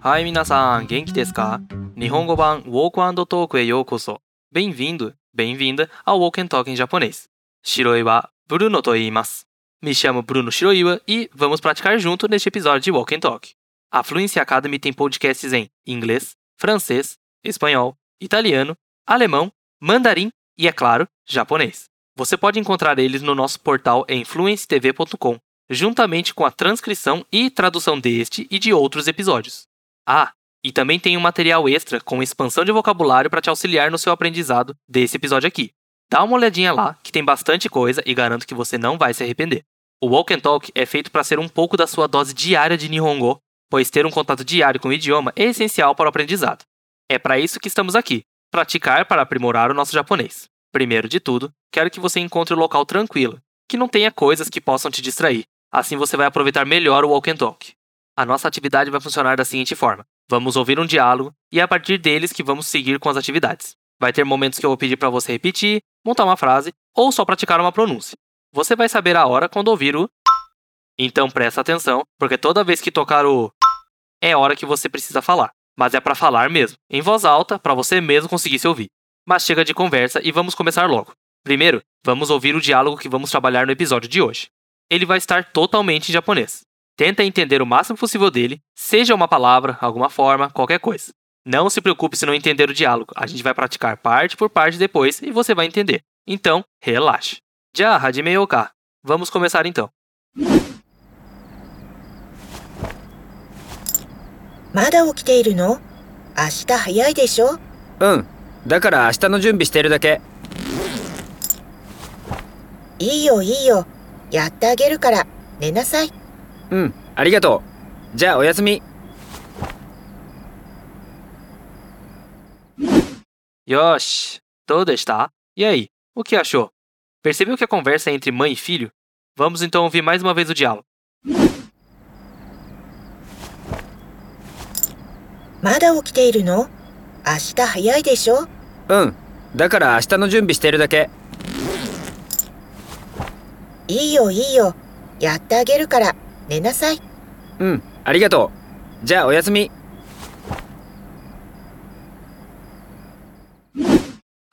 はい、皆さん、元気ですか日本語版 Walk and Talk へようこそ。Bem-vindo, bem-vinda ao Walk and Talk em japonês. Shiroiwa Bruno と言います。Me chamo Bruno Shiroiwa e vamos praticar junto neste episódio de Walk and Talk. A Fluency Academy tem podcasts em inglês, francês, espanhol, italiano, alemão, mandarim e, é claro, japonês. Você pode encontrar eles no nosso portal em fluencytv.com, juntamente com a transcrição e tradução deste e de outros episódios. Ah, e também tem um material extra com expansão de vocabulário para te auxiliar no seu aprendizado desse episódio aqui. Dá uma olhadinha lá, que tem bastante coisa e garanto que você não vai se arrepender. O Walk and Talk é feito para ser um pouco da sua dose diária de Nihongo, pois ter um contato diário com o idioma é essencial para o aprendizado. É para isso que estamos aqui, praticar para aprimorar o nosso japonês. Primeiro de tudo, quero que você encontre um local tranquilo, que não tenha coisas que possam te distrair. Assim você vai aproveitar melhor o Walk and Talk. A nossa atividade vai funcionar da seguinte forma: vamos ouvir um diálogo e é a partir deles que vamos seguir com as atividades. Vai ter momentos que eu vou pedir para você repetir, montar uma frase ou só praticar uma pronúncia. Você vai saber a hora quando ouvir o. Então presta atenção, porque toda vez que tocar o é hora que você precisa falar, mas é para falar mesmo, em voz alta, para você mesmo conseguir se ouvir. Mas chega de conversa e vamos começar logo. Primeiro, vamos ouvir o diálogo que vamos trabalhar no episódio de hoje. Ele vai estar totalmente em japonês. Tenta entender o máximo possível dele, seja uma palavra, alguma forma, qualquer coisa. Não se preocupe se não entender o diálogo, a gente vai praticar parte por parte depois e você vai entender. Então, relaxe. Já, hajimei ka. Vamos começar então. まだ起きているの明日早いでしょうんだから明日の準備してるだけいいよいいよやってあげるから寝なさい うん。ありがとう。じゃあおやすみ。よしどうでした？いえいお気がしょ percebeu que a conversa é entre mãe e filho? Vamos então ouvir mais uma vez o diálogo. まだ起きているの？明日早いでしょ？うん。だから明日の準備してるだけ。いいよいいよ。やってあげるから。寝なさいうんありがとうじゃあおやすみ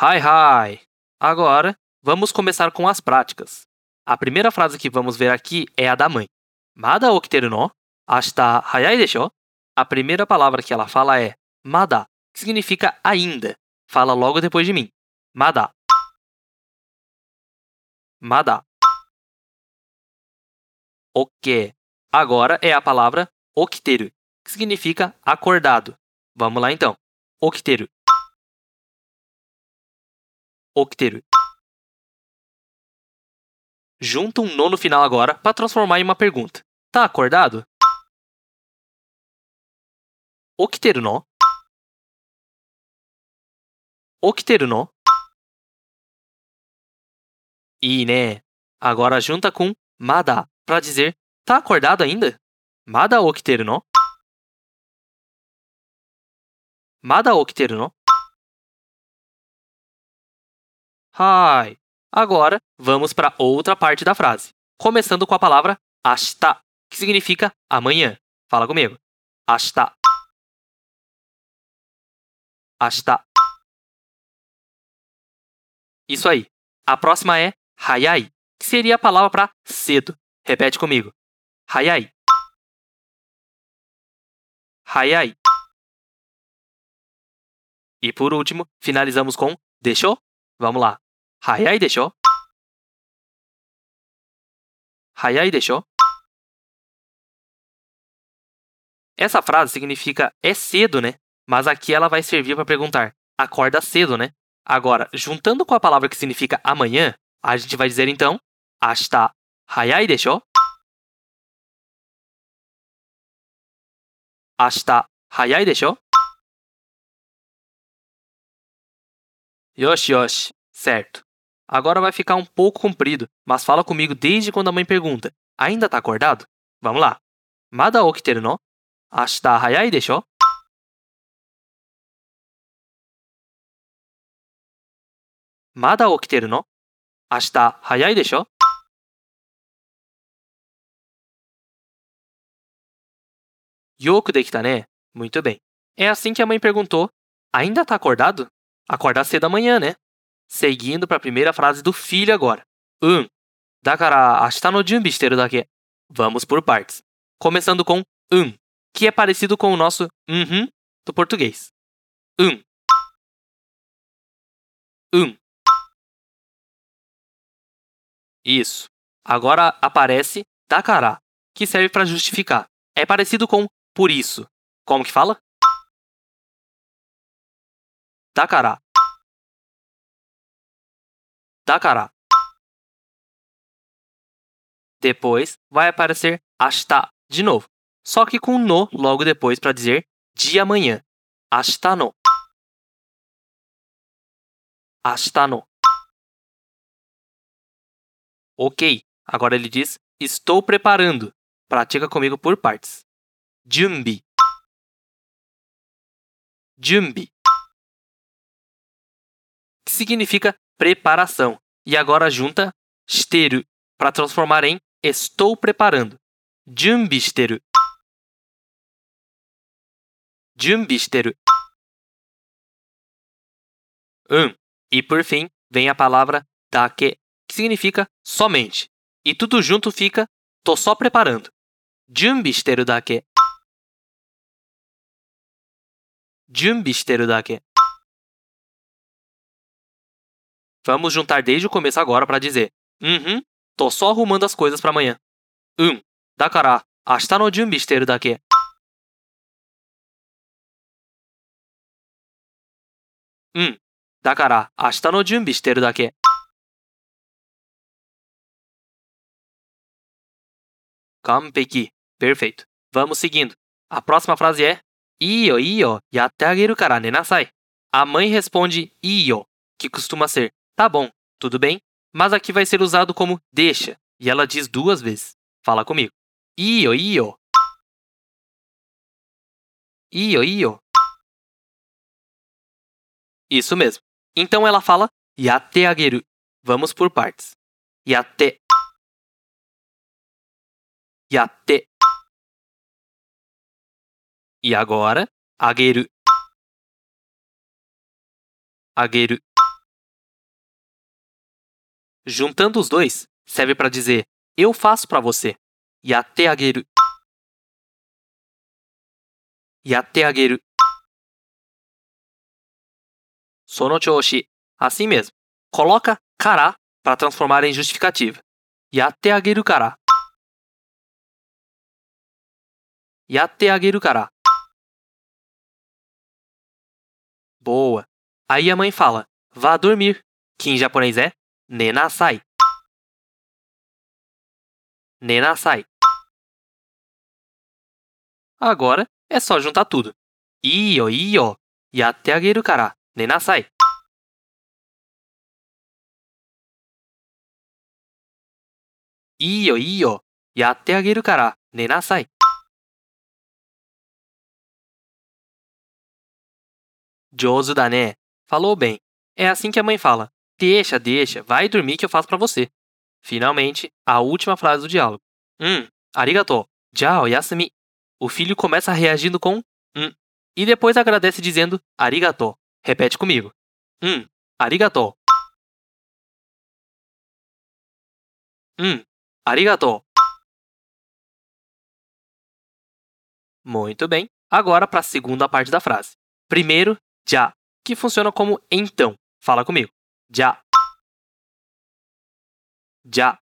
Hi, hi! Agora, vamos começar com as práticas. A primeira frase que vamos ver aqui é a da mãe. Mada okiteru no? Ashita hayai desho? A primeira palavra que ela fala é mada, que significa ainda. Fala logo depois de mim. Mada. Mada. Ok. Agora é a palavra okiteru, que significa acordado. Vamos lá então. Okiteru. Okiteru. Junta um no no final agora para transformar em uma pergunta. Tá acordado? Okiteru no? Okiteru no? E né? Agora junta com mada para dizer tá acordado ainda? Mada okiteru no? Mada okiteru no? Hi. Agora, vamos para outra parte da frase, começando com a palavra ashita, que significa amanhã. Fala comigo. Ashita. Ashita. Isso aí. A próxima é hayai, que seria a palavra para cedo. Repete comigo. Hayai. Hayai. E por último, finalizamos com deixou? Vamos lá. Hayai deixou? Hayai deixou? Essa frase significa é cedo, né? Mas aqui ela vai servir para perguntar acorda cedo, né? Agora, juntando com a palavra que significa amanhã, a gente vai dizer então ashita hayai deixou? Ashita hayai deixou? Yoshi, yoshi. Certo. Agora vai ficar um pouco comprido, mas fala comigo desde quando a mãe pergunta: Ainda tá acordado? Vamos lá. Mada okiteru no? Ashita hayai desho? Mada okiteru no? Ashita hayai desho? Yoku dekita ne. Muito bem. É assim que a mãe perguntou: Ainda tá acordado? Acordar cedo amanhã, né? Seguindo para a primeira frase do filho agora. Um. Dakara ashita no junbi shiteru dake. Vamos por partes. Começando com um, que é parecido com o nosso uhum do português. Um. Um. Isso. Agora aparece dakara, que serve para justificar. É parecido com por isso. Como que fala? Dakara. Dakara. Depois vai aparecer ashita de novo, só que com no logo depois para dizer de amanhã. Ashita no. Ashita no. Ok, agora ele diz estou preparando. Pratica comigo por partes. Junbi. Junbi. Que significa preparação. E agora junta shiteru para transformar em estou preparando. Junbi shiteru. Junbi shiteru. Um. E por fim, vem a palavra dake, que significa somente. E tudo junto fica tô só preparando. Junbi shiteru dake. Junbi shiteru dake. Vamos juntar desde o começo agora para dizer: Uhum, tô só arrumando as coisas para amanhã. Um. Dakara, ashita no junbi shiteru dake. Um. Dakara, ashita no junbi shiteru dake. Kampeki. Perfeito. Vamos seguindo. A próxima frase é Iyo, iyo, yatte ageru kara. A mãe responde iyo, que costuma ser tá bom, tudo bem, mas aqui vai ser usado como deixa, e ela diz duas vezes. Fala comigo. Iyo, iyo. Isso mesmo. Então ela fala yatte ageru. Vamos por partes. Yatte. Yatte. E agora, ageru. Ageru. Juntando os dois, serve para dizer eu faço para você. Yatte ageru. Yatte ageru. Sono choushi. Assim mesmo. Coloca kara para transformar em justificativa. Kara. Yatte ageru kara. Boa. Aí a mãe fala: vá dormir, que em japonês é nenasai. Nenasai. Agora é só juntar tudo. Iyo, iyo, yatte ageru kara nenasai. Iyo, iyo, yatte ageru kara nenasai. Josu da né? Falou bem. É assim que a mãe fala. Deixa, deixa, vai dormir que eu faço para você. Finalmente, a última frase do diálogo. Hum, arigato. Já, oyasumi. O filho começa reagindo com hum e depois agradece dizendo arigato. Repete comigo. Hum, arigato. Hum, arigato. Muito bem. Agora para a segunda parte da frase. Primeiro, já, que funciona como então. Fala comigo. Já. Já.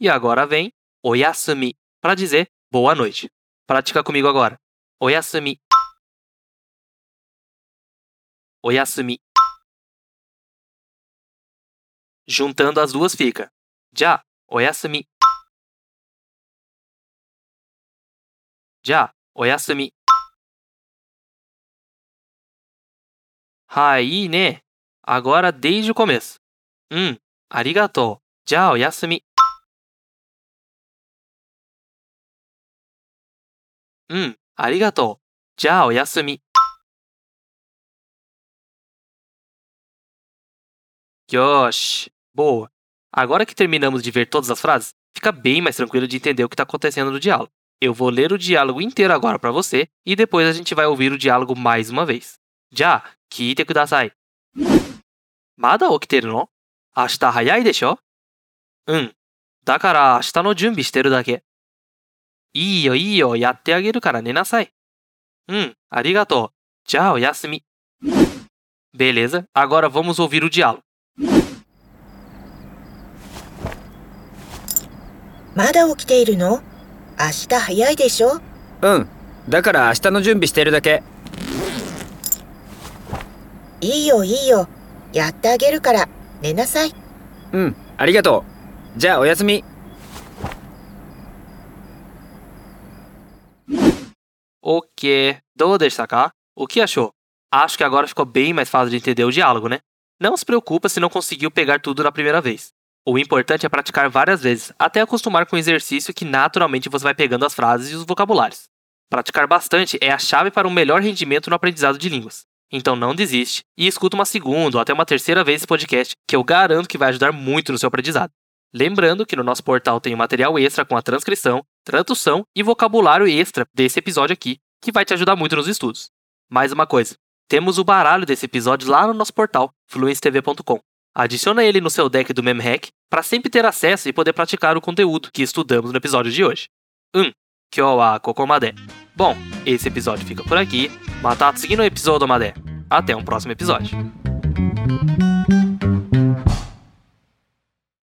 E agora vem oyasumi para dizer boa noite. Pratica comigo agora. Oyasumi. Oyasumi. Juntando as duas fica. Já. Oyasumi. Já. Oyasumi. Aí, né? Agora desde o começo. Hum, arigatou. Já, oyasumi. Hum, arigatou. Já, oyasumi. Yoshi. Boa. Agora que terminamos de ver todas as frases, fica bem mais tranquilo de entender o que está acontecendo no diálogo. Eu vou ler o diálogo inteiro agora para você e depois a gente vai ouvir o diálogo mais uma vez. Já, 聞いてください。まだ起きてるの？明日早いでしょ？うん。だから明日の準備してるだけ。いいよいいよ、やってあげるから寝なさい。うん、ありがとう。じゃあおやすみ。Beleza, agora vamos ouvir o diálogo. まだ起きているの？明日早いでしょ？うんだから明日の準備してるだけいいよいいよ。やってあげるから寝なさい。うんありがとうじゃあおやすみ Ok, どうでしたか O que achou? Acho que agora ficou bem mais fácil de entender o diálogo, né? Não se preocupa se não conseguiu pegar tudo na primeira vez. O importante é praticar várias vezes, até acostumar com o exercício que naturalmente você vai pegando as frases e os vocabulários. Praticar bastante é a chave para um melhor rendimento no aprendizado de línguas. Então não desiste e escuta uma segunda ou até uma terceira vez esse podcast, que eu garanto que vai ajudar muito no seu aprendizado. Lembrando que no nosso portal tem um material extra com a transcrição, tradução e vocabulário extra desse episódio aqui, que vai te ajudar muito nos estudos. Mais uma coisa, temos o baralho desse episódio lá no nosso portal, fluencetv.com. Adiciona ele no seu deck do MemHack para sempre ter acesso e poder praticar o conteúdo que estudamos no episódio de hoje. 1. Kyo wa koko made. Bom, esse episódio fica por aqui. Mata tsugi no episódio made. Até um próximo episódio.